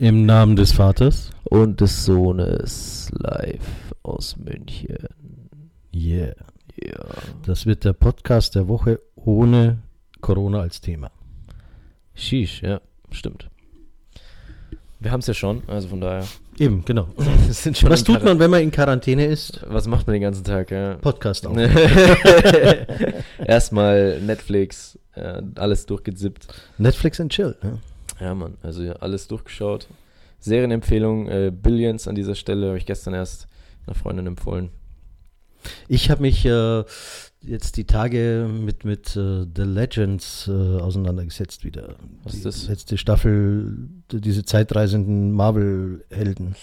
Im Namen des Vaters und des Sohnes live aus München. Yeah. Ja. Das wird der Podcast der Woche ohne Corona als Thema. Sheesh, ja, stimmt. Wir haben es ja schon, also von daher. Eben, genau. Was tut man, wenn man in Quarantäne ist? Was macht man den ganzen Tag, ja? Podcast auf. Erstmal Netflix, äh, alles durchgezippt. Netflix and chill. Ne? Ja, Mann, also ja, alles durchgeschaut. Serienempfehlung, äh, Billions an dieser Stelle, habe ich gestern erst einer Freundin empfohlen. Ich habe mich äh, jetzt die Tage mit, mit äh, The Legends äh, auseinandergesetzt wieder. Was die ist das? letzte Staffel, diese zeitreisenden Marvel-Helden.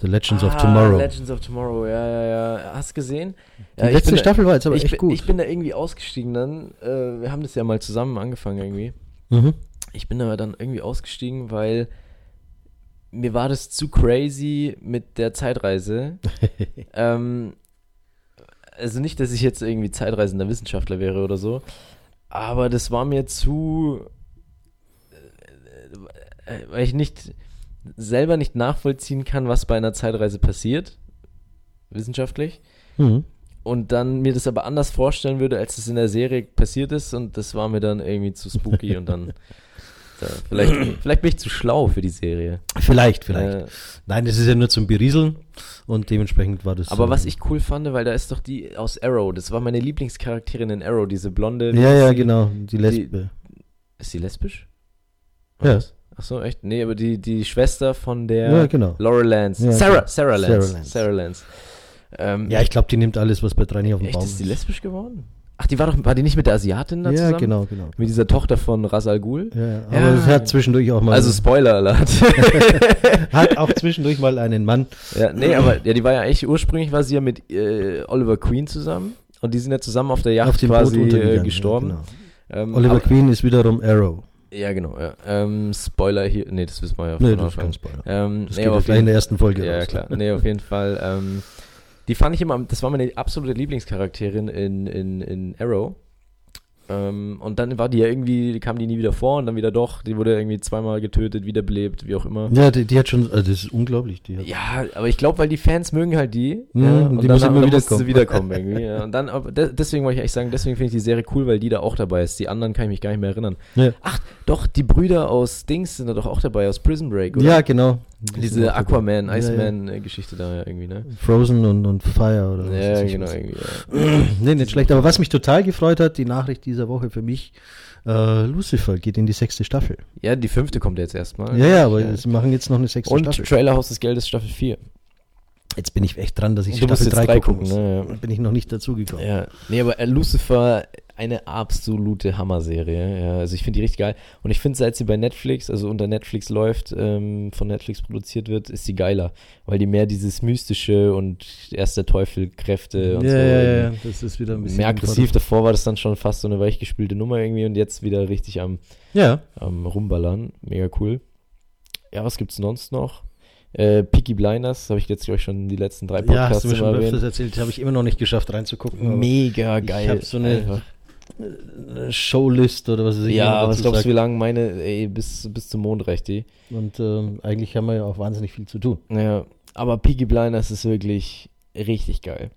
The Legends of Tomorrow. Ah, Legends of Tomorrow, ja, ja, ja. Hast du gesehen? die Ja, letzte da- Staffel war jetzt aber echt bin, gut. Ich bin da irgendwie ausgestiegen dann. Äh, wir haben das ja mal zusammen angefangen irgendwie. mhm. Ich bin aber dann irgendwie ausgestiegen, weil mir war das zu crazy mit der Zeitreise. ähm, also nicht, dass ich jetzt irgendwie zeitreisender Wissenschaftler wäre oder so, aber das war mir zu, äh, äh, weil ich nicht selber nicht nachvollziehen kann, was bei einer Zeitreise passiert, wissenschaftlich Mhm. und dann mir das aber anders vorstellen würde, als es in der Serie passiert ist und das war mir dann irgendwie zu spooky und dann da, vielleicht, vielleicht bin ich zu schlau für die Serie. Vielleicht, vielleicht. Äh, Nein, es ist ja nur zum Berieseln und dementsprechend war das. aber äh, was ich cool fand, weil da ist doch die aus Arrow, das war meine Lieblingscharakterin in Arrow, diese blonde. Ja, ja, genau. Die Lesbe. Ist sie lesbisch? Ja. Was? Ach so, echt? Nee, aber die, die Schwester von der Ja, genau. Laurel Lance. Ja, Sarah. Sarah Lance. Sarah Sarah Lance. Lance. Ähm, Ja, ich glaube, die nimmt alles, was bei drei nicht auf dem echt, Baum ist die lesbisch geworden? Ach, die war doch, war die nicht mit der Asiatin da Ja, zusammen? genau, genau. Mit dieser Tochter von Ras Al Ghul? Ja, ja. aber Ja. es hat zwischendurch auch mal. Also Spoiler Alert. hat auch zwischendurch mal einen Mann. ja, nee, aber ja, die war ja eigentlich ursprünglich war sie ja mit äh, Oliver Queen zusammen und die sind ja zusammen auf der Yacht auf dem quasi äh, gestorben. Ja, Ähm, genau. Oliver aber, Queen ist wiederum Arrow. Ja, genau. Ja. Ähm, Spoiler hier. Nee, das wissen wir ja Nee, das ist kein Spoiler. Ähm, Das nee, geht ja auf gleich in jeden, der ersten Folge ja, raus. klar. Nee, auf jeden Fall. Ähm, die fand ich immer, das war meine absolute Lieblingscharakterin in, in, in Arrow. Ähm, und dann war die ja irgendwie, kam die nie wieder vor und dann wieder doch. Die wurde irgendwie zweimal getötet, wiederbelebt, wie auch immer. Ja, die, die hat schon, also das ist unglaublich. Die hat, Ja, aber ich glaube, weil die Fans mögen halt die. Mhm, ja, und die dann, muss immer dann wiederkommen. wiederkommen irgendwie. Ja. Und dann, aber deswegen wollte ich eigentlich sagen, deswegen finde ich die Serie cool, weil die da auch dabei ist. Die anderen kann ich mich gar nicht mehr erinnern. Ja. Ach, doch, die Brüder aus Dings sind da doch auch dabei, aus Prison Break, oder? ja, genau. Die Diese. Aquaman. Iceman-Geschichte da ja irgendwie, ne? Frozen und, und Fire oder was Ja, genau, irgendwie. Nee, nicht schlecht. Aber was mich total gefreut hat, die Nachricht dieser Woche für mich, äh, Lucifer geht in die sechste Staffel. ja, die fünfte kommt jetzt erstmal. Ja, ja, aber sie machen jetzt noch eine sechste Und Staffel. Trailer Haus des Geldes Staffel 4. Jetzt bin ich echt dran, dass ich Staffel jetzt 3 drei gucken gucken, muss. ne, ja. Bin ich noch nicht dazugekommen. Ja, nee, aber äh, Lucifer, eine absolute Hammer-Serie. Ja, also ich finde die richtig geil. Und ich finde, seit sie bei Netflix, also unter Netflix läuft, ähm, von Netflix produziert wird, ist sie geiler. Weil die mehr dieses Mystische und erst der Teufel Kräfte und ja, so. ja, ja, das ist wieder ein bisschen Mehr aggressiv. Davor war das dann schon fast so eine weichgespülte Nummer irgendwie und jetzt wieder richtig am, Ja, am Rumballern. Mega cool. Ja, was gibt's sonst noch? Äh, Peaky Blinders, habe ich jetzt, glaube ich, schon die letzten drei ja, Podcasts hast du mir schon öfters erzählt, habe ich immer noch nicht geschafft reinzugucken. Mega ich geil. hab so eine- eine Showlist oder was weiß ich. Ja, was glaubst du, wie lange meine, ey, bis, bis zum Mond reicht die? Und ähm, eigentlich haben wir ja auch wahnsinnig viel zu tun. Ja, aber Peaky Blinders ist wirklich richtig geil.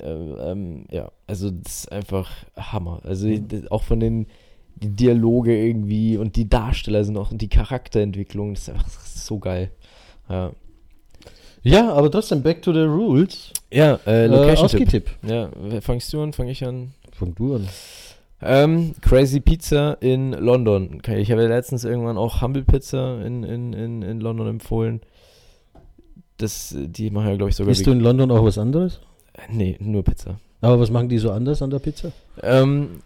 Äh, ähm, ja, also das ist einfach Hammer. Also Mhm. das- auch von den die Dialoge irgendwie und die Darsteller sind auch und die Charakterentwicklung, das ist einfach so geil. Ja, Ja, aber trotzdem, back to the rules. ja äh, Äh, Location-Tipp. Ausgetipp. Ja, fangst du an? Fange ich an? Fang du an. Ähm, Crazy Pizza in London. Ich habe ja letztens irgendwann auch Humble Pizza in, in, in, in London empfohlen. Das, die machen ja, glaube ich, sogar. Bist du in London auch was anderes? nee, nur Pizza. Aber was machen die so anders an der Pizza? Ähm,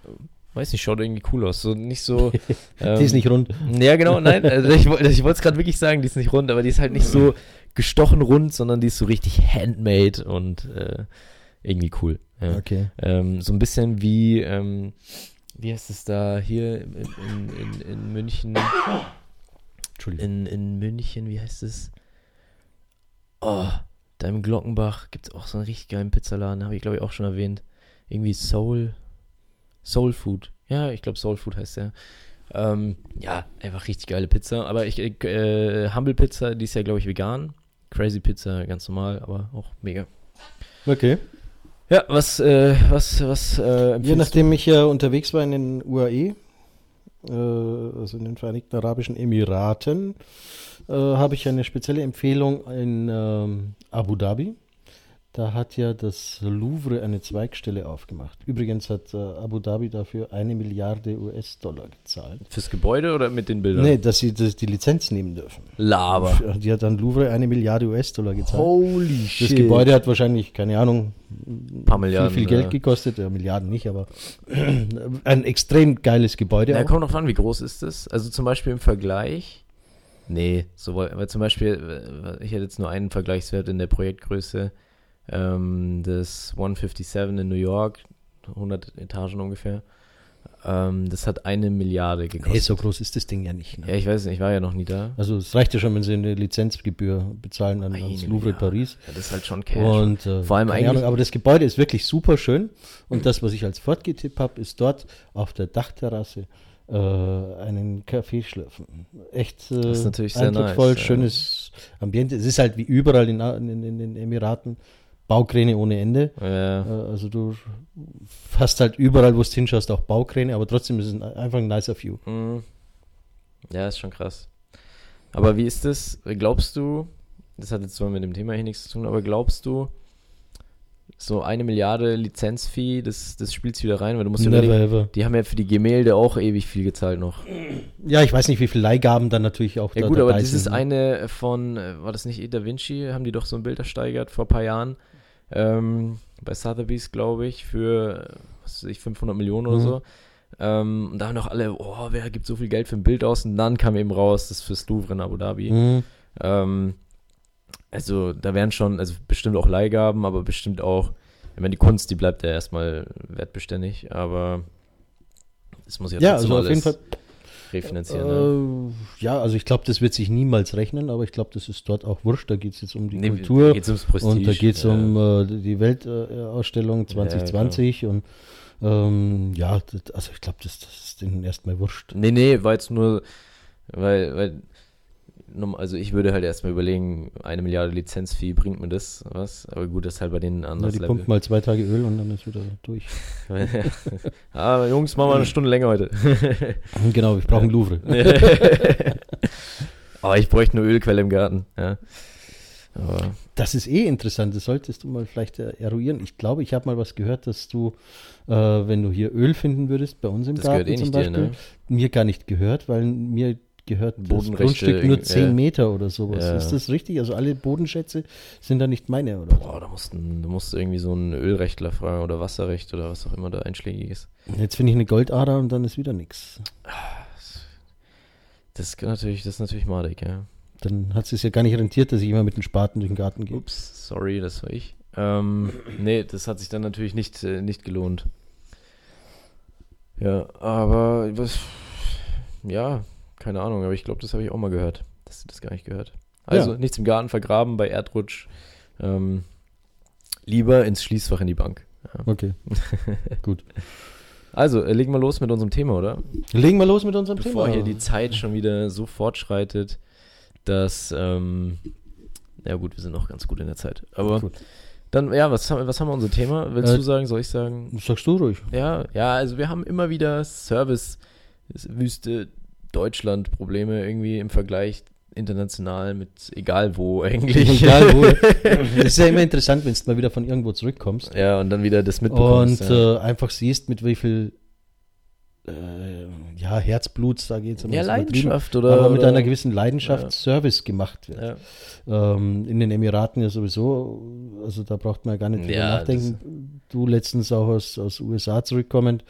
weiß nicht, schaut irgendwie cool aus. So nicht so. ähm, die ist nicht rund. Ja, genau, nein. Also ich ich wollte es gerade wirklich sagen, die ist nicht rund, aber die ist halt nicht so gestochen rund, sondern die ist so richtig handmade und äh, irgendwie cool. Ja. Okay. Ähm, so ein bisschen wie, ähm, wie heißt es da hier in, in, in, in München? Entschuldigung. In, in München, wie heißt es? Oh, da im Glockenbach gibt es auch so einen richtig geilen Pizzaladen, habe ich glaube ich auch schon erwähnt. Irgendwie Soul, Soul Food. Ja, ich glaube Soul Food heißt der. Ähm, ja, einfach richtig geile Pizza. Aber ich, äh, Humble Pizza, die ist ja, glaube ich, vegan. Crazy Pizza, ganz normal, aber auch mega. Okay. Ja, was, äh, was, was, äh, Je nachdem ich ja unterwegs war in den UAE, äh, also in den Vereinigten Arabischen Emiraten, äh, habe ich eine spezielle Empfehlung in ähm, Abu Dhabi. Da hat ja das Louvre eine Zweigstelle aufgemacht. Übrigens hat äh, Abu Dhabi dafür eine Milliarde US-Dollar gezahlt. Fürs Gebäude oder mit den Bildern? Nee, dass sie das, die Lizenz nehmen dürfen. Laber. Die hat dann Louvre eine Milliarde US-Dollar gezahlt. Holy das Gebäude hat wahrscheinlich, keine Ahnung, ein paar Milliarden. Viel, viel Geld ja. gekostet, ja, Milliarden nicht, aber ein extrem geiles Gebäude. Na, auch. kommt noch an, wie groß ist das? Also zum Beispiel im Vergleich. Nee, so, weil zum Beispiel, äh, ich hätte jetzt nur einen Vergleichswert in der Projektgröße. Ähm, das 157 in New York, 100 Etagen ungefähr. Ähm, das hat eine Milliarde gekostet. Nee, so groß ist das Ding ja nicht. Ne? Ja, ich weiß nicht, ich war ja noch nie da. Also es reicht ja schon, wenn sie eine Lizenzgebühr bezahlen an, ans Louvre Milliarde. Paris. Ja, das ist halt schon Cash. Und äh, Vor allem eigentlich- Ahnung, aber das Gebäude ist wirklich super schön. Und das, was ich als fortgetippt habe, ist dort auf der Dachterrasse äh, einen Kaffee schlürfen. Echt äh, Das ist natürlich sehr nice, ja. schönes Ambiente. Es ist halt wie überall in, in, in den Emiraten Baukräne ohne Ende. ja. Äh, Also du hast halt überall, wo du hinschaust, auch Baukräne, aber trotzdem ist es ein, einfach ein nicer View. Mhm. Ja, ist schon krass. Aber wie ist das? Glaubst du, das hat jetzt zwar mit dem Thema hier nichts zu tun, aber glaubst du, so eine Milliarde Lizenzfee, das, das spielt wieder rein, weil du musst Never überlegen, ever. die haben ja für die Gemälde auch ewig viel gezahlt noch. Ja, ich weiß nicht, wie viele Leihgaben dann natürlich auch Ja da gut, aber dieses ne? eine von, äh, war das nicht E. Da Vinci, haben die doch so ein Bild ersteigert vor ein paar Jahren, ähm, bei Sotheby's, glaube ich, für, was weiß ich, 500 Millionen oder Mhm. so. Ähm, und da haben doch alle, oh, wer gibt so viel Geld für ein Bild aus? Und dann kam eben raus, das ist fürs Louvre in Abu Dhabi. Mhm. Ähm, also da wären schon, also bestimmt auch Leihgaben, aber bestimmt auch, ich meine, die Kunst, die bleibt ja erstmal wertbeständig, aber das muss ja Ja, also auf jeden alles Fall. Refinanzieren. ne? Äh, ja, also ich glaube, das wird sich niemals rechnen, aber ich glaube, das ist dort auch wurscht. Da geht es jetzt um die Nee, Kultur da geht's ums Prestige. und da geht es ja. um äh, die Weltausstellung 2020 und ähm, ja, das, also ich glaube, das, das ist denen erstmal wurscht. Nee, nee, war jetzt nur, weil, weil, also ich würde halt erstmal überlegen, eine Milliarde Lizenzfee, bringt mir das was? Aber gut, das ist halt bei denen ein Ja, die pumpen mal zwei Tage Öl und dann ist wieder durch. ah, Jungs, machen wir eine Stunde länger heute. genau, ich brauche ein Louvre. Aber ich bräuchte eine Ölquelle im Garten, ja. Aber, Das ist eh interessant, das solltest du mal vielleicht äh, eruieren. Ich glaube, ich habe mal was gehört, dass du, äh, wenn du hier Öl finden würdest, bei uns im Das Garten eh zum nicht dir, Beispiel, ne? mir gar nicht gehört, weil mir gehört das Grundstück nur ja. 10 Meter oder sowas. Ist das richtig? Also alle Bodenschätze sind da nicht meine, oder? boah, da musst, du musst irgendwie so einen Ölrechtler fragen oder Wasserrecht oder was auch immer da einschlägig ist. Jetzt finde ich eine Goldader und dann ist wieder nichts. Das ist natürlich, das ist natürlich madig, ja. Dann hat es sich ja gar nicht rentiert, dass ich immer mit dem Spaten durch den Garten gehe. Ups, sorry, das war ich. Ähm, nee, das hat sich dann natürlich nicht, äh, nicht gelohnt. Ja, aber was, ja, keine Ahnung, aber ich glaube, das habe ich auch mal gehört. Dass du das gar nicht gehört. Also Ja. nichts im Garten vergraben bei Erdrutsch. Ähm, lieber ins Schließfach in die Bank. Okay, gut. Also, äh, legen wir los mit unserem Thema, oder? Legen wir los mit unserem Bevor Thema. hier die Zeit schon wieder so fortschreitet, dass, ähm, ja gut, wir sind noch ganz gut in der Zeit. Aber Gut. dann, ja, was haben, was haben wir unser Thema? Willst Äh, du sagen, soll ich sagen? Sagst du ruhig. Ja, ja, also wir haben immer wieder Service-Wüste Deutschland-Probleme irgendwie im Vergleich international mit egal wo eigentlich. Egal wo. Es ist ja immer interessant, wenn du mal wieder von irgendwo zurückkommst. Ja, und dann wieder das und mitbekommst. ja. äh, einfach siehst, mit wie viel äh, ja, Herzblut, sage ich jetzt mal ja, Leidenschaft oder. aber mit oder, einer gewissen Leidenschaft Ja. Service gemacht wird. ja. Ähm, in den Emiraten ja sowieso, also da braucht man ja gar nicht drüber nachdenken. Du letztens auch aus, aus USA zurückkommend.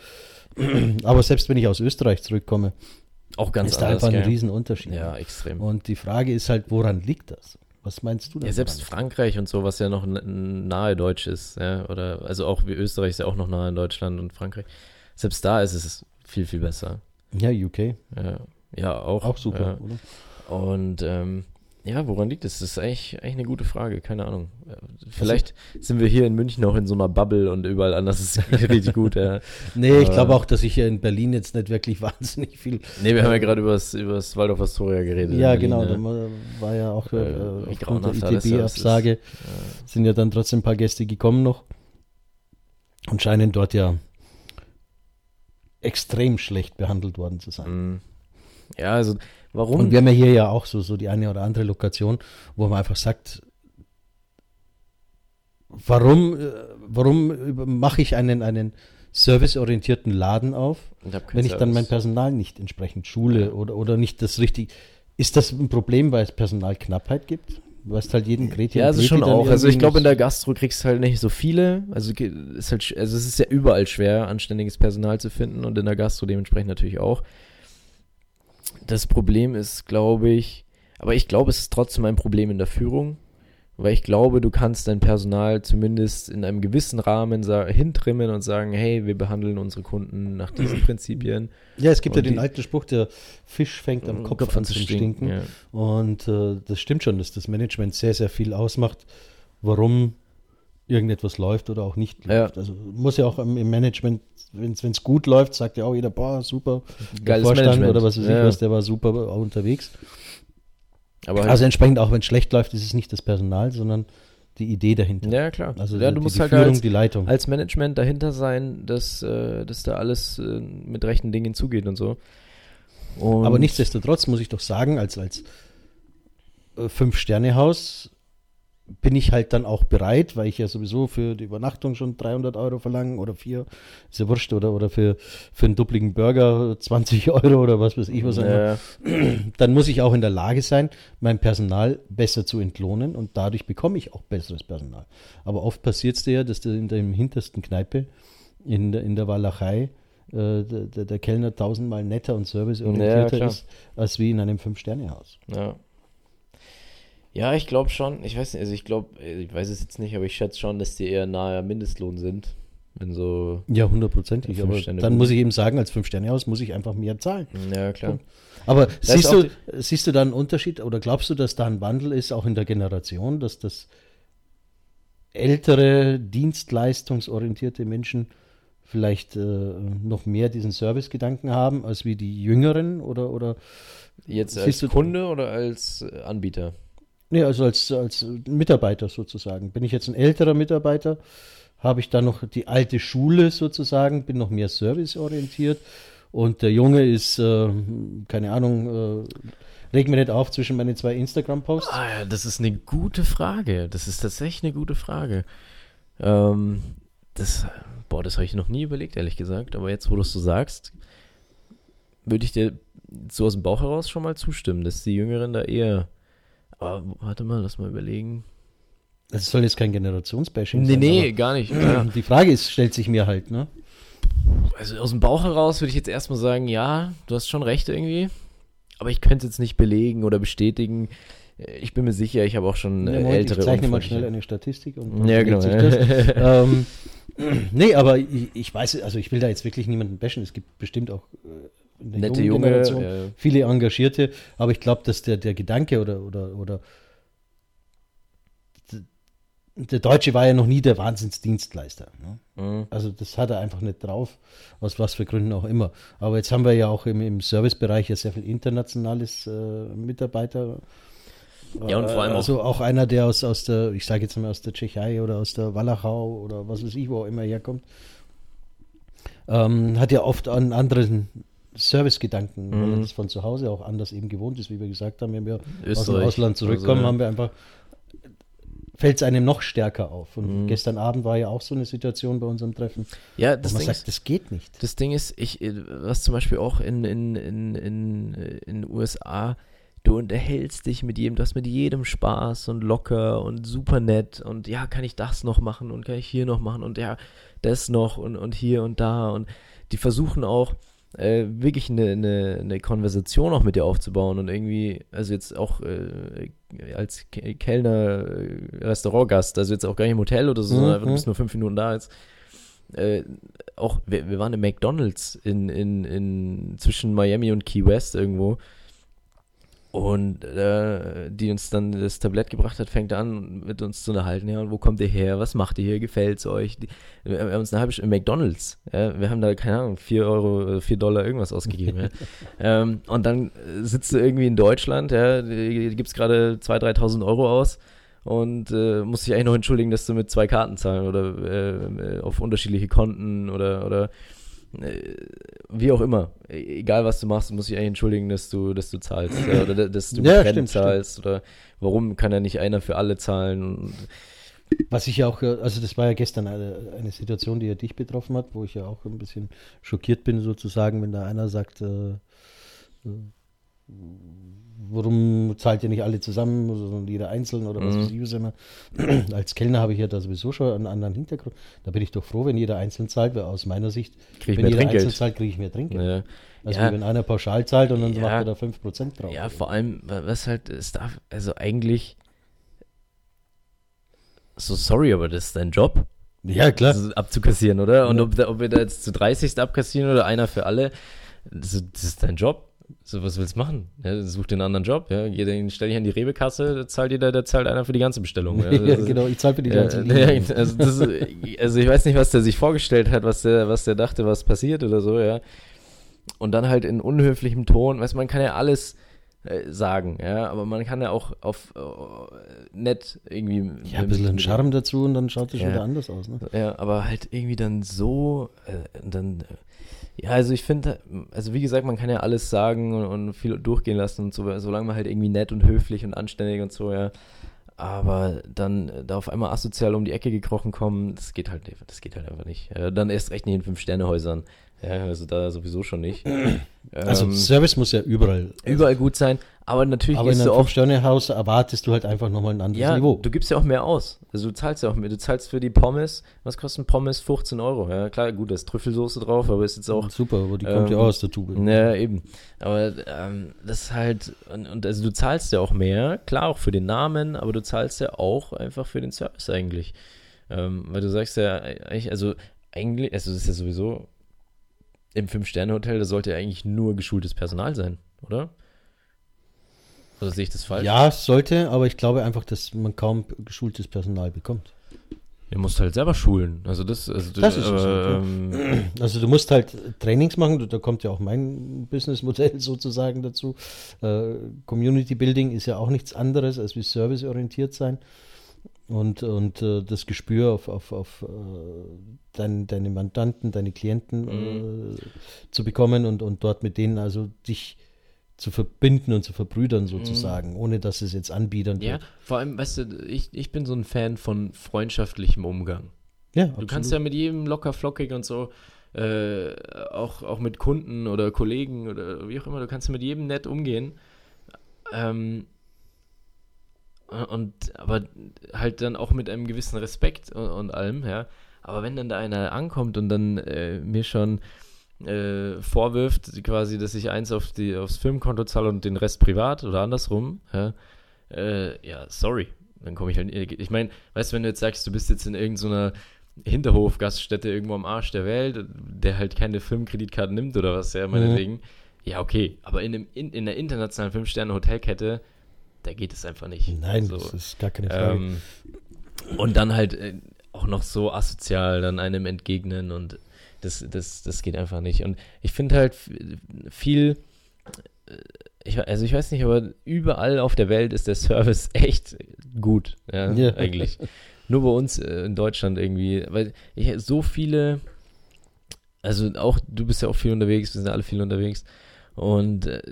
aber selbst wenn ich aus Österreich zurückkomme, Auch ganz ist da anders. einfach ein gell? Riesenunterschied. Ja, extrem. Und die Frage ist halt, woran liegt das? Was meinst du denn? Ja, selbst daran? Frankreich und so, was ja noch nahe Deutsch ist, ja, oder also auch wie Österreich ist ja auch noch nahe in Deutschland und Frankreich. Selbst da ist es viel, viel besser. Ja, UK. Ja, ja auch. Auch super, Ja. oder? Und ähm, Ja, woran liegt es? Das ist eigentlich, eigentlich eine gute Frage, keine Ahnung. Vielleicht also, sind wir hier in München auch in so einer Bubble und überall anders ist es richtig gut. Ja. Nee, ich glaube auch, dass ich hier in Berlin jetzt nicht wirklich wahnsinnig viel. Nee, wir haben ja gerade über das Waldorf Astoria geredet. Ja, genau, ja. da war ja auch äh, äh aufgrund der ITB-Absage ja. sind ja dann trotzdem ein paar Gäste gekommen noch und scheinen dort ja extrem schlecht behandelt worden zu sein. Mhm. Ja, also Warum? Und wir haben ja hier ja auch so, so die eine oder andere Lokation, wo man einfach sagt, warum, äh, warum mache ich einen, einen serviceorientierten Laden auf, wenn ich dann mein Personal nicht entsprechend schule ja. oder, oder nicht das richtig. Ist das ein Problem, weil es Personalknappheit gibt? Du hast halt jeden Kreti Ja, also schon auch. Also ich glaube, in der Gastro kriegst du halt nicht so viele. Also, ist halt, also es ist ja überall schwer, anständiges Personal zu finden und in der Gastro dementsprechend natürlich auch. Das Problem ist, glaube ich, aber ich glaube, es ist trotzdem ein Problem in der Führung, weil ich glaube, du kannst dein Personal zumindest in einem gewissen Rahmen hintrimmen und sagen, hey, wir behandeln unsere Kunden nach diesen Prinzipien. Ja, es gibt und ja den alten Spruch, der Fisch fängt am Kopf, Kopf an zu stinken. stinken. Ja. Und äh, das stimmt schon, dass das Management sehr, sehr viel ausmacht, warum irgendetwas läuft oder auch nicht läuft. Ja. Also muss ja auch im Management, wenn es gut läuft, sagt ja auch jeder, boah, super. Geiles Vorstand Management. oder was weiß ich was, der war super unterwegs. Aber also entsprechend auch wenn es schlecht läuft, ist es nicht das Personal, sondern die Idee dahinter. Ja, klar. Also ja, die, du musst die halt Führung, als, die Leitung. als Management dahinter sein, dass, äh, dass da alles äh, mit rechten Dingen zugeht und so. Und Aber nichtsdestotrotz muss ich doch sagen, als, als äh, Fünf-Sterne-Haus bin ich halt dann auch bereit, weil ich ja sowieso für die Übernachtung schon 300 Euro verlange oder vier, ist ja wurscht, oder, oder für, für einen duppligen Burger 20 Euro oder was weiß ich was. Ja. Dann muss ich auch in der Lage sein, mein Personal besser zu entlohnen und dadurch bekomme ich auch besseres Personal. Aber oft passiert es dir ja, dass du in der hintersten Kneipe in der, in der Walachei äh, der, der, Kellner tausendmal netter und serviceorientierter ja, ist, als wie in einem Fünf-Sterne-Haus. Ja. Ja, ich glaube schon. Ich weiß nicht, also ich glaube, ich weiß es jetzt nicht, aber ich schätze schon, dass die eher nahe Mindestlohn sind. Wenn so. Ja, hundertprozentig. Aber Sterne dann gut. muss ich eben sagen, als Fünf-Sterne-Haus muss ich einfach mehr zahlen. Ja, klar. Aber siehst du, siehst du da einen Unterschied oder glaubst du, dass da ein Wandel ist, auch in der Generation, dass das ältere, dienstleistungsorientierte Menschen vielleicht äh, noch mehr diesen Servicegedanken haben, als wie die Jüngeren oder, oder Jetzt als Kunde oder als Anbieter? Nee, also als, als Mitarbeiter sozusagen. Bin ich jetzt ein älterer Mitarbeiter, habe ich dann noch die alte Schule sozusagen, bin noch mehr serviceorientiert und der Junge ist, äh, keine Ahnung, äh, reg mir nicht auf zwischen meinen zwei Instagram-Posts. Ah ja, das ist eine gute Frage. Das ist tatsächlich eine gute Frage. Ähm, das, boah, das habe ich noch nie überlegt, ehrlich gesagt. Aber jetzt, wo du es so sagst, würde ich dir so aus dem Bauch heraus schon mal zustimmen, dass die Jüngeren da eher warte mal, lass mal überlegen. Das soll jetzt kein Generationsbashing nee, sein. Nee, nee, gar nicht. Die Frage ist, stellt sich mir halt, ne? Also aus dem Bauch heraus würde ich jetzt erstmal sagen, ja, du hast schon recht irgendwie. Aber ich könnte es jetzt nicht belegen oder bestätigen. Ich bin mir sicher, ich habe auch schon ja, Moment, ältere. Ich zeichne mal schnell eine Statistik und ja, genau. ähm, nee, aber ich, ich, weiß, also ich will da jetzt wirklich niemanden bashen. Es gibt bestimmt auch äh, Nette Generation ja. viele Engagierte, aber ich glaube, dass der, der Gedanke oder, oder, oder der Deutsche war ja noch nie der Wahnsinnsdienstleister. Ne? Mhm. Also das hat er einfach nicht drauf, aus was für Gründen auch immer. Aber jetzt haben wir ja auch im, im Servicebereich ja sehr viel internationales äh, Mitarbeiter. Ja, und vor allem also auch einer, der aus, aus der, ich sage jetzt mal aus der Tschechei oder aus der Walachau oder was weiß ich, wo auch immer herkommt, ähm, hat ja oft einen anderen Servicegedanken, mhm. weil er das von zu Hause auch anders eben gewohnt ist, wie wir gesagt haben, wenn wir Österreich. aus dem Ausland zurückkommen, also, haben wir einfach, fällt es einem noch stärker auf. Und mhm. gestern Abend war ja auch so eine Situation bei unserem Treffen, ja, das Ding sagt, ist, das geht nicht. Das Ding ist, ich, was zum Beispiel auch in, in, in, in, in USA, du unterhältst dich mit jedem, du hast mit jedem Spaß und locker und super nett und ja, kann ich das noch machen und kann ich hier noch machen und ja, das noch und, und hier und da und die versuchen auch, äh, wirklich eine, eine, eine Konversation auch mit dir aufzubauen und irgendwie, also jetzt auch äh, als Kellner, äh, Restaurantgast, also jetzt auch gar nicht im Hotel oder so, mhm. sondern einfach, du bist nur fünf Minuten da jetzt. Äh, auch, wir, wir waren im McDonalds in, in, in zwischen Miami und Key West irgendwo. Und äh, die uns dann das Tablett gebracht hat, fängt an mit uns zu unterhalten. Ja, und wo kommt ihr her? Was macht ihr hier? Gefällt's euch? Die, wir haben uns eine halbe Stunde McDonalds. Ja, wir haben da, keine Ahnung, 4 Euro, 4 Dollar irgendwas ausgegeben. ja. ähm, und dann sitzt du irgendwie in Deutschland, ja, gibst gerade 2.000, 3.000 Euro aus und äh, musst dich eigentlich noch entschuldigen, dass du mit zwei Karten zahlen oder äh, auf unterschiedliche Konten oder, oder äh, wie auch immer, e-, egal was du machst, muss ich eigentlich entschuldigen, dass du, dass du zahlst äh, oder dass du Ja, stimmt, zahlst oder warum kann ja nicht einer für alle zahlen? Was ich ja auch, äh, also das war ja gestern eine, eine Situation, die ja dich betroffen hat, wo ich ja auch ein bisschen schockiert bin, sozusagen, wenn da einer sagt, äh, äh, warum zahlt ihr nicht alle zusammen, sondern jeder einzeln oder was Mhm. weiß ich was immer. Als Kellner habe ich ja da sowieso schon einen anderen Hintergrund. Da bin ich doch froh, wenn jeder einzeln zahlt, weil aus meiner Sicht, Krieg ich wenn jeder Trinkgeld. einzeln zahlt, kriege ich mehr Trinkgeld. Ja. Also Ja. wenn einer pauschal zahlt und dann Ja. macht er da 5% drauf. Ja, vor allem, wa- was halt, es darf, also eigentlich, so sorry, aber das ist dein Job, ja klar. abzukassieren, oder? Und ob, ob wir da jetzt zu 30 abkassieren oder einer für alle, das, das ist dein Job. So, was willst du machen? Ja, such dir einen anderen Job, ja. Geh den- Stell dich an die Rebekasse, da zahlt jeder, da zahlt einer für die ganze Bestellung. Ja, Ja, genau, ich zahle für die Ja, ganze ja, Linie. also, das, also ich weiß nicht, was der sich vorgestellt hat, was der, was der dachte, was passiert oder so, ja. Und dann halt in unhöflichem Ton, weißt du, man kann ja alles sagen, ja, aber man kann ja auch auf äh, nett irgendwie. Ja, ein bisschen Charme dazu und dann schaut es Ja. schon wieder anders aus. Ne? Ja, aber halt irgendwie dann so, äh, dann, äh, ja, also ich finde, also wie gesagt, man kann ja alles sagen und, und viel durchgehen lassen und so, solange man halt irgendwie nett und höflich und anständig und so, ja. Aber dann äh, da auf einmal asozial um die Ecke gekrochen kommen, das geht halt, das geht halt einfach nicht. Äh, dann erst recht nicht in Fünf-Sterne-Häusern. Ja, also da sowieso schon nicht. Also Ähm, Service muss ja überall. überall gut sein, aber natürlich aber in einem Fünf-Sterne-Haus erwartest du halt einfach nochmal ein anderes Ja, Niveau. du gibst ja auch mehr aus. Also du zahlst ja auch mehr. Du zahlst für die Pommes, was kostet ein Pommes? 15 Euro. Ja, klar, gut, da ist Trüffelsoße drauf, aber ist jetzt auch. Super, aber die kommt ja ähm, auch aus der Tube. Ja, eben. Aber ähm, das ist halt, und, und also du zahlst ja auch mehr, klar auch für den Namen, aber du zahlst ja auch einfach für den Service eigentlich. Ähm, weil du sagst ja eigentlich, also eigentlich, also das ist ja sowieso im Fünf-Sterne-Hotel, da sollte ja eigentlich nur geschultes Personal sein, oder? Oder sehe ich das falsch? Ja, sollte, aber ich glaube einfach, dass man kaum geschultes Personal bekommt. Ihr müsst halt selber schulen. Also das, also Das ist es äh, ähm, Also du musst halt Trainings machen, da kommt ja auch mein Businessmodell sozusagen dazu. Äh, Community Building ist ja auch nichts anderes als wie serviceorientiert sein und, und äh, das Gespür auf, auf, auf äh, dein, deine Mandanten, deine Klienten Mhm. äh, zu bekommen und, und dort mit denen also dich zu verbinden und zu verbrüdern sozusagen, ohne dass es jetzt anbiedern ja, wird. vor allem, weißt du, ich, ich bin so ein Fan von freundschaftlichem Umgang. Ja, Du kannst ja mit jedem locker flockig und so, äh, auch, auch mit Kunden oder Kollegen oder wie auch immer, du kannst ja mit jedem nett umgehen. Ähm, und aber halt dann auch mit einem gewissen Respekt und, und allem, ja. Aber wenn dann da einer ankommt und dann äh, mir schon äh, vorwirft, quasi, dass ich eins auf die, aufs Firmenkonto zahle und den Rest privat oder andersrum, ja, äh, ja sorry. Dann komme ich halt. Ich meine, weißt du, wenn du jetzt sagst, du bist jetzt in irgendeiner Hinterhof-Gaststätte irgendwo am Arsch der Welt, der halt keine Firmenkreditkarte nimmt oder was, ja, meinetwegen. Ja, okay. Aber in, einem, in, in der internationalen Fünf-Sterne-Hotelkette, da geht es einfach nicht. Nein, Also, das ist gar keine Frage. ähm, und dann halt äh, auch noch so asozial dann einem entgegnen und das, das, das geht einfach nicht. Und ich finde halt viel, äh, ich, also ich weiß nicht, aber überall auf der Welt ist der Service echt gut, ja, Ja. eigentlich. Nur bei uns äh, in Deutschland irgendwie, weil ich so viele, also auch du bist ja auch viel unterwegs, wir sind alle viel unterwegs und äh,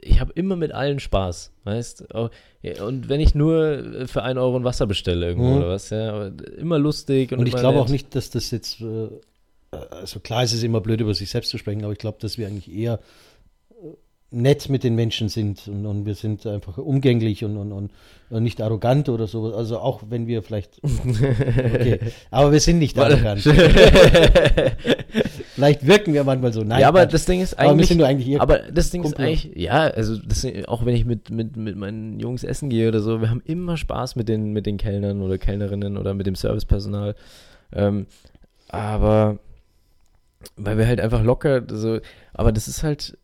ich habe immer mit allen Spaß, weißt Und wenn ich nur für einen Euro ein Wasser bestelle irgendwo Mhm. oder was, ja, aber immer lustig und, Und ich glaube auch nicht, dass das jetzt, äh, also klar ist es immer blöd, über sich selbst zu sprechen, aber ich glaube, dass wir eigentlich eher nett mit den Menschen sind und, und wir sind einfach umgänglich und, und, und, nicht arrogant oder so. Also auch wenn wir vielleicht, okay, aber wir sind nicht arrogant. vielleicht wirken wir manchmal so. Nein, ja, aber Quatsch. das Ding ist aber wir eigentlich, sind nur eigentlich aber das Ding ist Kumpel. eigentlich, ja, also das, auch wenn ich mit, mit, mit meinen Jungs essen gehe oder so, wir haben immer Spaß mit den, mit den Kellnern oder Kellnerinnen oder mit dem Servicepersonal. Ähm, aber weil wir halt einfach locker, so, aber das ist halt,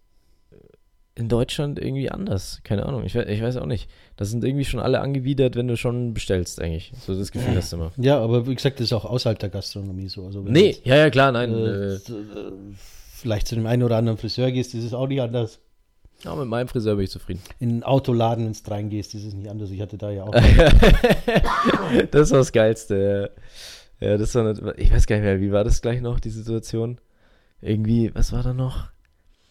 in Deutschland irgendwie anders. Keine Ahnung, ich, ich weiß auch nicht. Das sind irgendwie schon alle angewidert, wenn du schon bestellst, eigentlich. So das Gefühl hast du immer. Ja, aber wie gesagt, das ist auch außerhalb der Gastronomie so. Also Nee, du ja, ja, klar, nein. jetzt, Äh, äh, äh, vielleicht zu dem einen oder anderen Friseur gehst, ist es auch nicht anders. ja, mit meinem Friseur bin ich zufrieden. In einen Autoladen, wenn du reingehst, ist es nicht anders. Ich hatte da ja auch. das war das Geilste. Ja, ja das war nicht, ich weiß gar nicht mehr, wie war das gleich noch, die Situation? Irgendwie, was war da noch?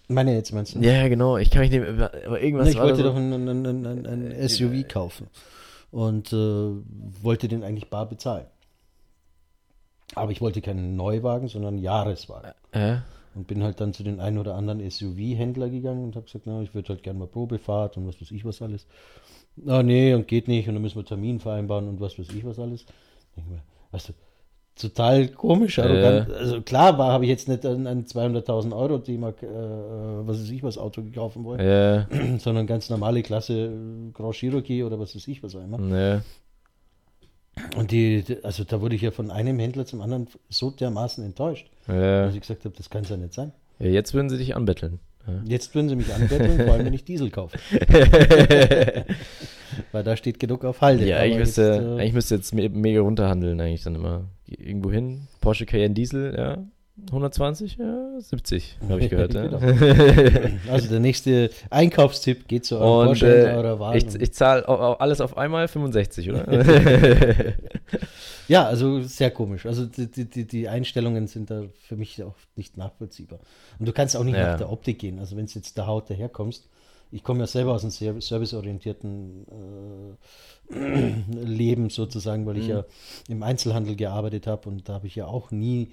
Meine jetzt meinst du? Ja, genau, ich kann mich nicht mehr, aber irgendwas ich wollte da doch so. ein, ein, ein, ein, ein SUV kaufen und äh, wollte den eigentlich bar bezahlen. Aber ich wollte keinen Neuwagen, sondern einen Jahreswagen. Äh, Und bin halt dann zu den einen oder anderen SUV-Händler gegangen und habe gesagt, na, ich würde halt gerne mal Probefahrt und was weiß ich was alles. Ah, nee, und geht nicht und dann müssen wir Termin vereinbaren und was weiß ich was alles. Denk mir, weißt du, total komisch, arrogant. Also klar war, habe ich jetzt nicht ein, ein 200.000 Euro Thema, äh, was weiß ich was Auto kaufen wollen, ja, sondern ganz normale Klasse äh, Grand Cherokee oder was weiß ich was auch immer. ja. Und die, also da wurde ich ja von einem Händler zum anderen so dermaßen enttäuscht, dass ich gesagt habe, das kann es ja nicht sein. jetzt würden sie dich anbetteln. Jetzt würden sie mich anbetteln, vor allem wenn ich Diesel kaufe. Weil da steht genug auf Halde. Ja, eigentlich müsste, jetzt, äh, eigentlich müsste jetzt me mega runterhandeln, eigentlich dann immer. Irgendwo hin, Porsche Cayenne Diesel, ja, 120, ja, 70, habe ich gehört. Genau. ja. Also der nächste Einkaufstipp geht zu eurem Und Porsche äh, eurer Wahl. ich, ich zahle alles auf einmal 65, oder? ja, also sehr komisch. Also die, die, die, Einstellungen sind da für mich auch nicht nachvollziehbar. Und du kannst auch nicht Ja. nach der Optik gehen. Also wenn du jetzt der Haut daherkommst, ich komme ja selber aus einem ser- serviceorientierten äh, Leben sozusagen, weil ich Mhm. ja im Einzelhandel gearbeitet habe und da habe ich ja auch nie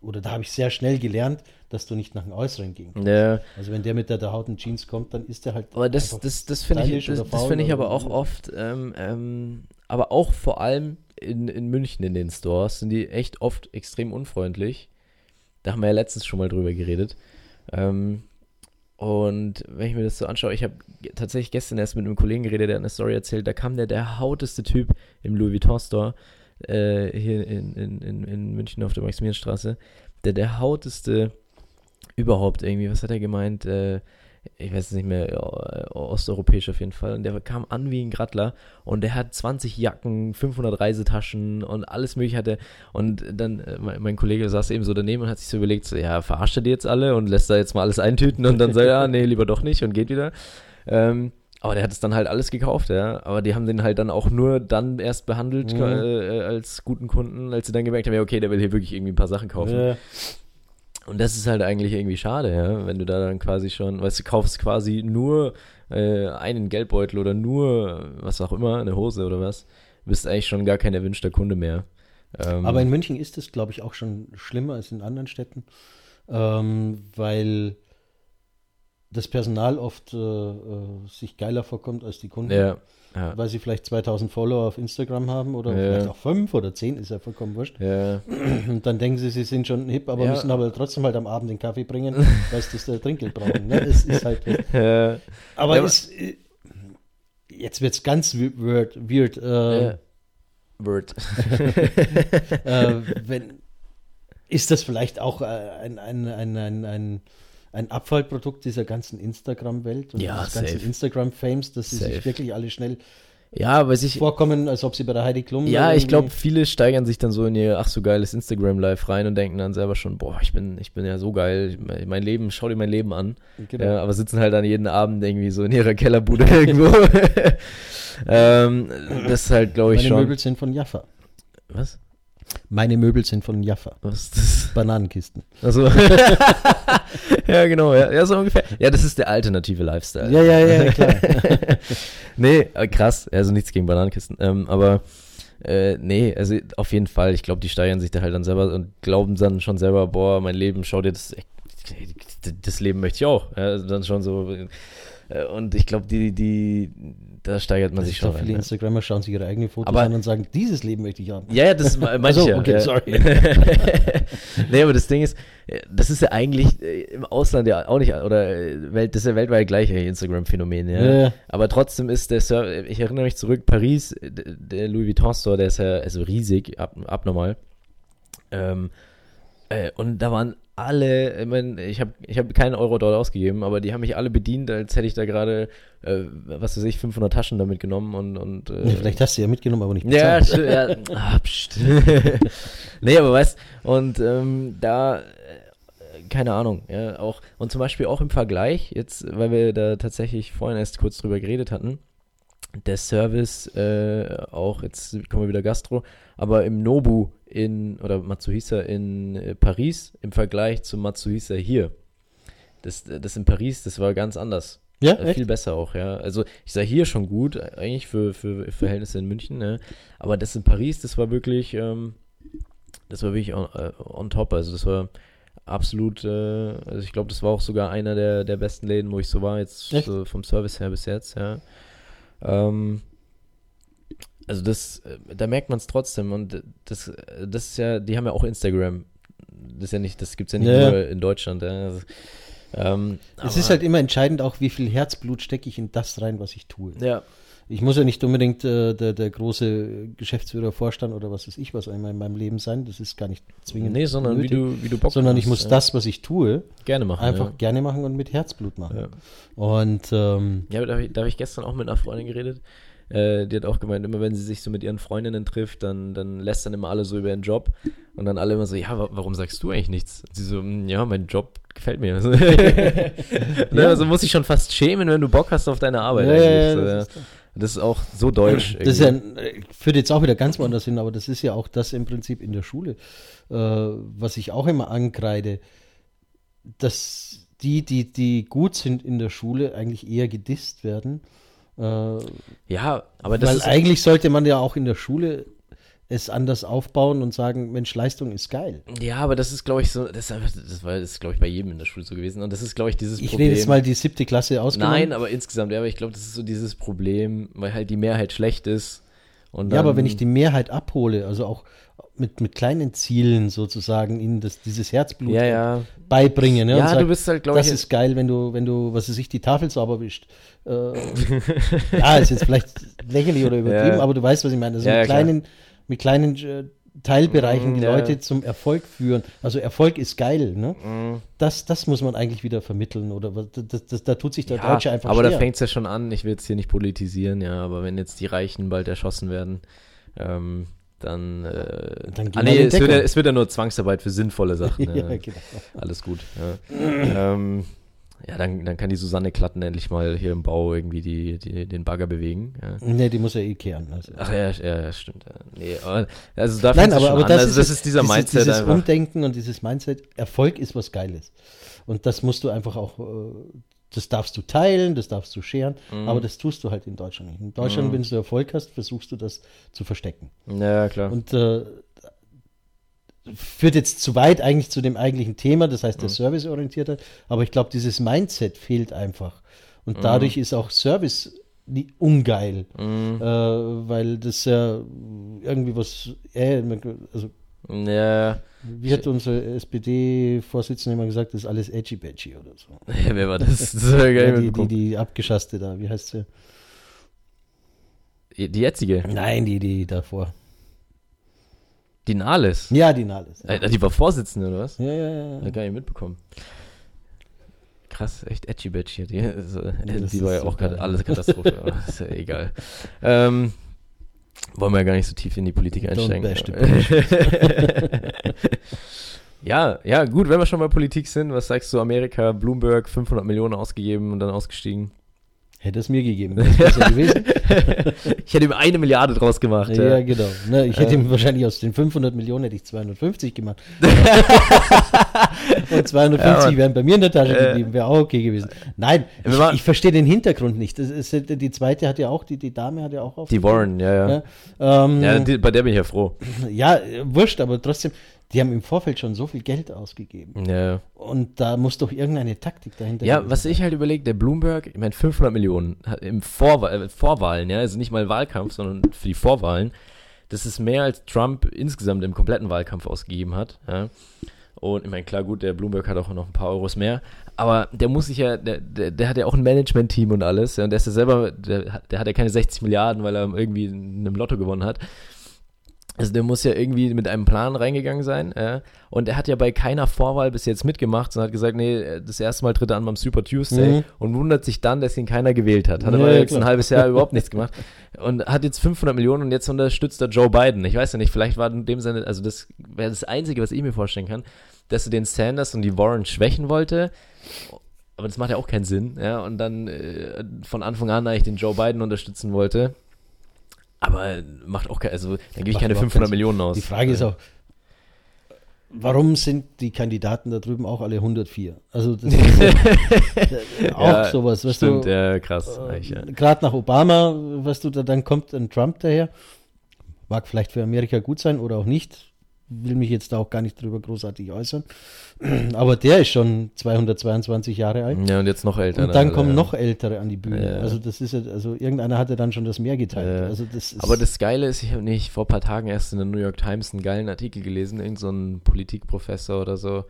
oder da habe ich sehr schnell gelernt, dass du nicht nach dem Äußeren gehen kannst. ja, Also wenn der mit der, der Haut und Jeans kommt, dann ist der halt aber das, das, das finde ich, das, das finde ich aber auch oft, ähm, ähm, aber auch vor allem in, in München in den Stores sind die echt oft extrem unfreundlich. Da haben wir ja letztens schon mal drüber geredet. Ähm, und wenn ich mir das so anschaue, ich habe tatsächlich gestern erst mit einem Kollegen geredet, der eine Story erzählt, da kam der, der hauteste Typ im Louis Vuitton Store äh, hier in, in, in, in München auf der Maximilianstraße, der der hauteste überhaupt irgendwie, was hat er gemeint? Äh, ich weiß es nicht mehr, ja, osteuropäisch auf jeden Fall. Und der kam an wie ein Grattler und der hat 20 Jacken, 500 Reisetaschen und alles mögliche hatte. Und dann, äh, mein, mein Kollege saß eben so daneben und hat sich so überlegt, so, ja, verarscht er die jetzt alle und lässt da jetzt mal alles eintüten und dann sagt er, ja, nee, lieber doch nicht und geht wieder. Ähm, aber der hat es dann halt alles gekauft, ja. Aber die haben den halt dann auch nur dann erst behandelt Mhm. äh, als guten Kunden, als sie dann gemerkt haben, ja, okay, der will hier wirklich irgendwie ein paar Sachen kaufen. Äh, Und das ist halt eigentlich irgendwie schade, ja, wenn du da dann quasi schon, weißt du, kaufst quasi nur äh, einen Geldbeutel oder nur was auch immer, eine Hose oder was, bist eigentlich schon gar kein erwünschter Kunde mehr. Ähm, Aber in München ist es, glaube ich, auch schon schlimmer als in anderen Städten, ähm, weil das Personal oft äh, äh, sich geiler vorkommt als die Kunden, ja, ja, weil sie vielleicht 2000 Follower auf Instagram haben oder Ja. vielleicht auch fünf oder zehn, ist ja vollkommen wurscht. ja, Und dann denken sie, sie sind schon hip, aber Ja. müssen aber trotzdem halt am Abend den Kaffee bringen, weil sie das äh, Trinkgeld brauchen. Ne? Es ist halt, ja, aber Ja, es, äh, jetzt wird es ganz weird, weird äh, ja. Word. äh, wenn, ist das vielleicht auch äh, ein, ein, ein, ein, ein, ein Abfallprodukt dieser ganzen Instagram-Welt und Ja, dieses ganzen. Instagram-Fames, dass sie sich Safe. wirklich alle schnell ja, aber sich, vorkommen, als ob sie bei der Heidi Klum ja, ich glaube, viele steigern sich dann so in ihr, ach so geiles Instagram Live rein und denken dann selber schon, boah, ich bin, ich bin ja so geil, mein mein Leben, schau dir mein Leben an. Genau. Ja, aber sitzen halt dann jeden Abend irgendwie so in ihrer Kellerbude irgendwo. ähm, das ist halt, glaube ich, Meine schon. Möbel sind von Jaffa. Was? Meine Möbel sind von Jaffa. Was ist das? Bananenkisten. Also, ja, genau, ja, ja, so ungefähr. Ja, das ist der alternative Lifestyle. Ja, ja, ja, klar. nee, äh, krass, also nichts gegen Bananenkisten. Ähm, aber äh, nee, also auf jeden Fall, ich glaube, die steigern sich da halt dann selber und glauben dann schon selber, boah, mein Leben, schau dir das, das Leben möchte ich auch. Ja, also dann schon so. äh, Und ich glaube, die, die, da steigert man Also sich ich schon rein. viele ne? Instagrammer schauen sich ihre eigenen Fotos Aber- an und sagen, dieses Leben möchte ich haben. Ja, ja, das me- meinte Ach so, ich ja. okay, ja. sorry. nee, aber das Ding ist, äh, das ist ja eigentlich äh, im Ausland ja auch nicht, oder äh, Welt, das ist ja weltweit gleich Instagram-Phänomen, ja. Ja. Aber trotzdem ist der Server, ich erinnere mich zurück, Paris, der Louis Vuitton Store, der ist ja also riesig, ab, abnormal. Ähm, Äh, und da waren alle, ich meine, ich habe ich hab keinen Euro dort ausgegeben, aber die haben mich alle bedient, als hätte ich da gerade, äh, was weiß ich, 500 Taschen damit genommen und. und äh, Nee, vielleicht hast du ja mitgenommen, aber nicht ja, bezahlt. st- ja, ah, nee, aber weißt, und ähm, da, äh, keine Ahnung, ja, auch, und zum Beispiel auch im Vergleich, jetzt, weil wir da tatsächlich vorhin erst kurz drüber geredet hatten, der Service, äh, auch, jetzt kommen wir wieder Gastro, aber im Nobu in, oder Matsuhisa in äh, Paris im Vergleich zu Matsuhisa hier. Das, das in Paris, das war ganz anders. Ja, Äh? Viel besser auch, ja. Also ich sah hier schon gut, äh, eigentlich für, für Verhältnisse in München, ne? aber das in Paris, das war wirklich, ähm, das war wirklich on, äh, on top. Also das war absolut, äh, also ich glaube, das war auch sogar einer der, der besten Läden, wo ich so war, jetzt so vom Service her bis jetzt, ja. Ähm, also das, äh, da merkt man es trotzdem und das, äh, das ist ja, die haben ja auch Instagram. Das ist ja nicht, das gibt's ja nicht Ja. nur in Deutschland, ja. Also, ähm, Es ist halt immer entscheidend auch, wie viel Herzblut stecke ich in das rein, was ich tue. ja, Ich muss ja nicht unbedingt äh, der, der große Geschäftsführer, Vorstand oder was weiß ich was einmal in meinem Leben sein. Das ist gar nicht zwingend nee, sondern wie nötig. du, wie du Bock sondern ich hast, muss ja. das, was ich tue, gerne machen. einfach ja. gerne machen und mit Herzblut machen. Ja. Und ähm, Ja, da habe ich, da hab ich gestern auch mit einer Freundin geredet. Äh, die hat auch gemeint, immer wenn sie sich so mit ihren Freundinnen trifft, dann, dann lässt dann immer alle so über ihren Job. Und dann alle immer so, ja, wa warum sagst du eigentlich nichts? Und sie so, "Mm, ja, mein Job gefällt mir. ne, Ja. Also muss ich schon fast schämen, wenn du Bock hast auf deine Arbeit. Ja, So, das ist klar. das ist auch so deutsch. das ist ja, äh, führt jetzt auch wieder ganz woanders hin, aber das ist ja auch das im Prinzip in der Schule, äh, was ich auch immer ankreide, dass die, die, die gut sind in der Schule, eigentlich eher gedisst werden. Äh, ja, aber das Weil ist, eigentlich sollte man ja auch in der Schule es anders aufbauen und sagen, Mensch, Leistung ist geil. ja, aber das ist, glaube ich, so, das das war, das ist, glaube ich, bei jedem in der Schule so gewesen. Und das ist, glaube ich, dieses Ich Problem. rede jetzt mal die siebte Klasse ausgenommen. Nein, aber insgesamt, ja, aber ich glaube, das ist so dieses Problem, weil halt die Mehrheit schlecht ist. Und ja, aber dann- wenn ich die Mehrheit abhole, also auch mit, mit kleinen Zielen sozusagen ihnen das, dieses Herzblut Ja, ja. beibringe. Ne, Ja, sag, du bist halt, glaube das ich, ist geil, wenn du, wenn du, was weiß ich, die Tafel sauber wischt. Äh, ja, ist jetzt vielleicht lächerlich oder übertrieben, Ja. aber du weißt, was ich meine. Also mit klar. kleinen, mit kleinen Teilbereichen Mm, die ja. Leute zum Erfolg führen. Also Erfolg ist geil, ne? Mhm. Das, das muss man eigentlich wieder vermitteln oder das, das, da tut sich der Ja, Deutsche einfach aber schwer. da fängt es ja schon an, ich will jetzt hier nicht politisieren, ja, aber wenn jetzt die Reichen bald erschossen werden, ähm, dann, äh, Dann ah, nee, es wird, ja, es wird ja nur Zwangsarbeit für sinnvolle Sachen. ja, genau. Alles gut. Ja, ähm, ja dann, dann kann die Susanne Klatten endlich mal hier im Bau irgendwie die, die, den Bagger bewegen. Ja. Nee, die muss ja eh kehren. Also. Ach ja, ja, ja, stimmt. Nee, aber, also da Nein, aber, aber das, also ist, das ist dieser dieses, Mindset dieses einfach. Umdenken und dieses Mindset, Erfolg ist was Geiles. Und das musst du einfach auch, äh, das darfst du teilen, das darfst du scheren, Mhm. aber das tust du halt in Deutschland nicht. In Deutschland, wenn du Erfolg hast, versuchst du das zu verstecken. Ja, klar. Und äh, führt jetzt zu weit eigentlich zu dem eigentlichen Thema, das Mhm. heißt der Serviceorientiertheit, aber ich glaube, dieses Mindset fehlt einfach. Mhm. Und dadurch ist auch Service ungeil, Mhm. äh, weil das ja irgendwie was, äh, also Ja, wie hat unsere SPD-Vorsitzende immer gesagt, das ist alles edgy-badgy oder so. wer war das? Das nicht Ja, die, die, die abgeschasste da, wie heißt sie? Die jetzige, Nein, die, die davor. Die Nahles. Ja, die Nahles. Ja, Äh, Die war Vorsitzende, oder was? ja, ja. ja. Ich gar nicht mitbekommen. Krass, echt edgy badgy. Die, also, das die war ja auch gerade alles Katastrophe, aber ist ja egal. Ähm, wollen wir ja gar nicht so tief in die Politik einsteigen. ja, ja, gut, wenn wir schon bei Politik sind, was sagst du, Amerika, Bloomberg, 500 Millionen ausgegeben und dann ausgestiegen? Hätte es mir gegeben. wäre es besser gewesen. ich hätte ihm eine Milliarde draus gemacht. Ja, Ja, genau. Ne, ich hätte Ähm. ihm wahrscheinlich aus den 500 Millionen hätte ich 250 gemacht. Und 250 Ja, wären bei mir in der Tasche Äh. geblieben, wäre auch okay gewesen. Nein, ich, ich verstehe den Hintergrund nicht. Ist, die zweite hat ja auch, die, die Dame hat ja auch auf. Die Warren, ja, ja. Ja, ähm, Ja, die, bei der bin ich ja froh. ja, äh, wurscht, aber trotzdem, die haben im Vorfeld schon so viel Geld ausgegeben. Ja, Und da muss doch irgendeine Taktik dahinter Ja, was sein. ich halt überlege, der Bloomberg, ich meine 500 Millionen im Vorwahl, äh, Vorwahlen, ja, also nicht mal Wahlkampf, sondern für die Vorwahlen, das ist mehr als Trump insgesamt im kompletten Wahlkampf ausgegeben hat, ja. Und ich meine, klar, gut, der Bloomberg hat auch noch ein paar Euros mehr, aber der muss sich ja, der, der, der hat ja auch ein Management-Team und alles, ja, und der ist ja selber, der, hat- der hat ja keine 60 Milliarden, weil er irgendwie in einem Lotto gewonnen hat. Also der muss ja irgendwie mit einem Plan reingegangen sein. Äh, und er hat ja bei keiner Vorwahl bis jetzt mitgemacht, sondern hat gesagt, nee, das erste Mal tritt er an beim Super Tuesday Mhm. und wundert sich dann, dass ihn keiner gewählt hat. Hat Ja, aber ja, jetzt ein klar. halbes Jahr überhaupt nichts gemacht. Und hat jetzt 500 Millionen und jetzt unterstützt er Joe Biden. Ich weiß ja nicht, vielleicht war in dem Sinne, also das wäre das Einzige, was ich mir vorstellen kann, dass er den Sanders und die Warren schwächen wollte. Aber das macht ja auch keinen Sinn, ja. Und dann äh, von Anfang an eigentlich den Joe Biden unterstützen wollte. Aber macht auch kein, also dann gebe ich keine überhaupt 500 keinen Millionen aus. Die Frage ist auch, warum sind die Kandidaten da drüben auch alle 104? Also das ist äh, auch Ja, sowas, weißt Stimmt, du, ja, krass. eigentlich, ja. gerade nach Obama, weißt du, da, dann kommt ein Trump daher, mag vielleicht für Amerika gut sein oder auch nicht, will mich jetzt auch gar nicht drüber großartig äußern, aber der ist schon 222 Jahre alt. Ja, und jetzt noch älter. Und dann also, kommen ja. noch Ältere an die Bühne. Ja. Also das ist ja, also irgendeiner hatte dann schon das Meer geteilt. Ja. Also das Aber das Geile ist, ich habe nicht vor ein paar Tagen erst in der New York Times einen geilen Artikel gelesen, irgend so ein Politikprofessor oder so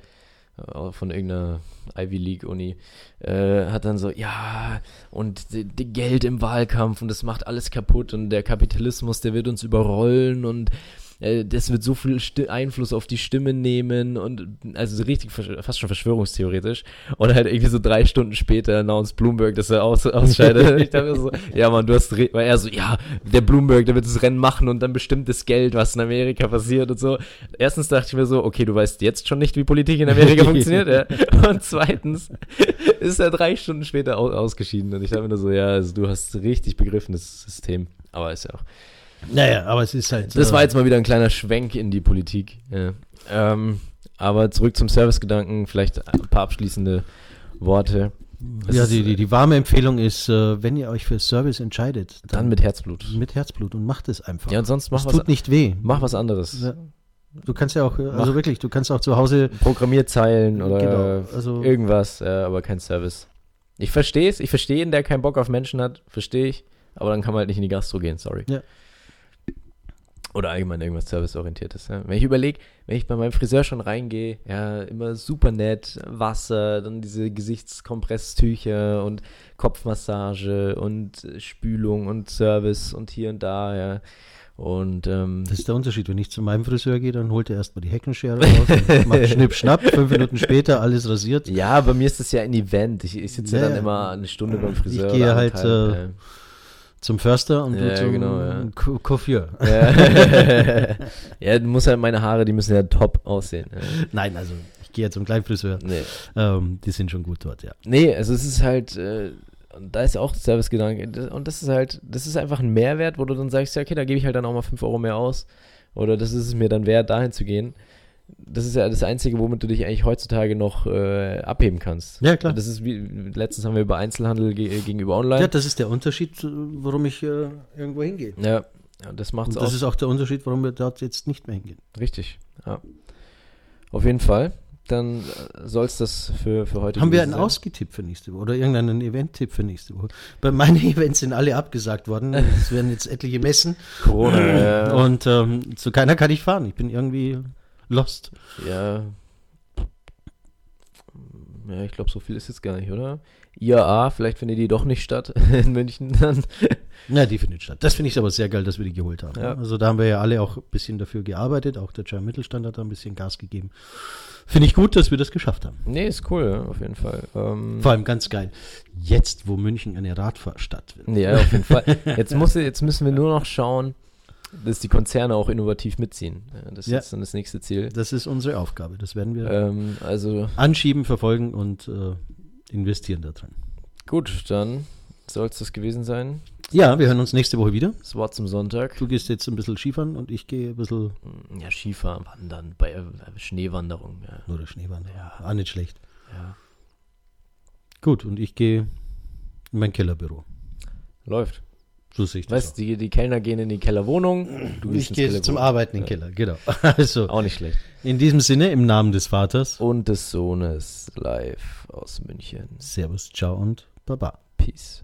äh, von irgendeiner Ivy League Uni, äh, hat dann so, ja, und die, die Geld im Wahlkampf und das macht alles kaputt und der Kapitalismus, der wird uns überrollen und äh, das wird so viel Sti Einfluss auf die Stimmen nehmen und also so richtig fast schon verschwörungstheoretisch und halt irgendwie so drei Stunden später announced Bloomberg, dass er aus, ausscheidet. ich dachte mir so, ja man, du hast, weil er so, ja, der Bloomberg, der wird das Rennen machen und dann bestimmt das Geld, was in Amerika passiert und so. Erstens dachte ich mir so, okay, du weißt jetzt schon nicht, wie Politik in Amerika funktioniert, ja. Und zweitens ist er drei Stunden später au ausgeschieden und ich dachte mir nur so, ja, also du hast richtig begriffen, das System. Aber ist ja auch. Naja, aber es ist halt. Das äh, war jetzt mal wieder ein kleiner Schwenk in die Politik. Ja. Ähm, aber zurück zum Servicegedanken, vielleicht ein paar abschließende Worte. Es Ja, die, die, die warme Empfehlung ist, äh, wenn ihr euch für Service entscheidet, Dann mit Herzblut. mit Herzblut und macht es einfach. Ja, und sonst mach es was, tut nicht weh. mach was anderes. Ja. Du kannst ja auch, äh, also Mach. wirklich, du kannst auch zu Hause. Programmierzeilen oder Genau, also- irgendwas, aber kein Service. Ich verstehe es, ich verstehe ihn, der keinen Bock auf Menschen hat, verstehe ich, aber dann kann man halt nicht in die Gastro gehen, sorry. Ja. Oder allgemein irgendwas serviceorientiertes. Ja. Wenn ich überlege, wenn ich bei meinem Friseur schon reingehe, ja, immer super nett, Wasser, dann diese Gesichtskompresstücher und Kopfmassage und äh, Spülung und Service und hier und da, ja. Und ähm, Das ist der Unterschied. Wenn ich zu meinem Friseur gehe, dann holt er erstmal die Heckenschere raus, und macht Schnipp, Schnapp, fünf Minuten später alles rasiert. Ja, bei mir ist das ja ein Event. Ich, ich sitze ja, Ja, dann immer eine Stunde beim Friseur. Ich gehe halt, anderthalb, Zum Förster und Ja, du zum genau, ja. Coiffeur. ja. ja, du musst halt meine Haare, die müssen ja top aussehen. Nein, also ich gehe ja zum Kleinfriseur. Nee. Ähm, die sind schon gut dort, ja. nee, also es ist halt, äh, da ist ja auch Servicegedanke. Und das ist halt, das ist einfach ein Mehrwert, wo du dann sagst, ja, okay, da gebe ich halt dann auch mal 5 Euro mehr aus. Oder das ist es mir dann wert, dahin zu gehen. Das ist ja das Einzige, womit du dich eigentlich heutzutage noch äh, abheben kannst. Ja, klar. Das ist wie, letztens haben wir über Einzelhandel ge gegenüber Online. Ja, das ist der Unterschied, äh, warum ich äh, irgendwo hingehe. Ja, das macht's Und auch. das ist auch der Unterschied, warum wir dort jetzt nicht mehr hingehen. Richtig, ja. Auf jeden Fall. Dann soll es das für, für heute Haben wir einen sein. Ausgetipp für nächste Woche oder irgendeinen Event-Tipp für nächste Woche? Bei meinen Events sind alle abgesagt worden. Es werden jetzt etliche Messen Corona, und ähm, zu keiner kann ich fahren. Ich bin irgendwie lost. ja. Ja, ich glaube, so viel ist jetzt gar nicht, oder? IAA, vielleicht findet die doch nicht statt in München dann. Ja, die findet statt. Das finde ich aber sehr geil, dass wir die geholt haben. Ja. Also da haben wir ja alle auch ein bisschen dafür gearbeitet. Auch der German Mittelstand hat da ein bisschen Gas gegeben. Finde ich gut, dass wir das geschafft haben. Nee, ist cool, auf jeden Fall. Ähm, Vor allem ganz geil. Jetzt, wo München eine Radfahrstadt wird. ja, auf jeden Fall. Jetzt, muss, jetzt müssen wir nur noch schauen, dass die Konzerne auch innovativ mitziehen. Das Ja. ist dann das nächste Ziel. Das ist unsere Aufgabe. Das werden wir Ähm, also anschieben, verfolgen und äh, investieren da drin. gut, dann soll es das gewesen sein. Ja, wir hören uns nächste Woche wieder. Das Wort zum Sonntag. Du gehst jetzt ein bisschen Skifahren und ich gehe ein bisschen Ja, Skifahren, Wandern, bei äh, Schneewanderung. Ja. oder Schneewandern. Ja. Auch nicht schlecht. ja. Gut, und ich gehe in mein Kellerbüro. Läuft. So sehe ich das. Weißt du, die, die Kellner gehen in die Kellerwohnung. Du Ich gehe zum Arbeiten in den Keller, genau. Also, Auch nicht schlecht. in diesem Sinne, im Namen des Vaters, Und des Sohnes live aus München. Servus, ciao und baba. Peace.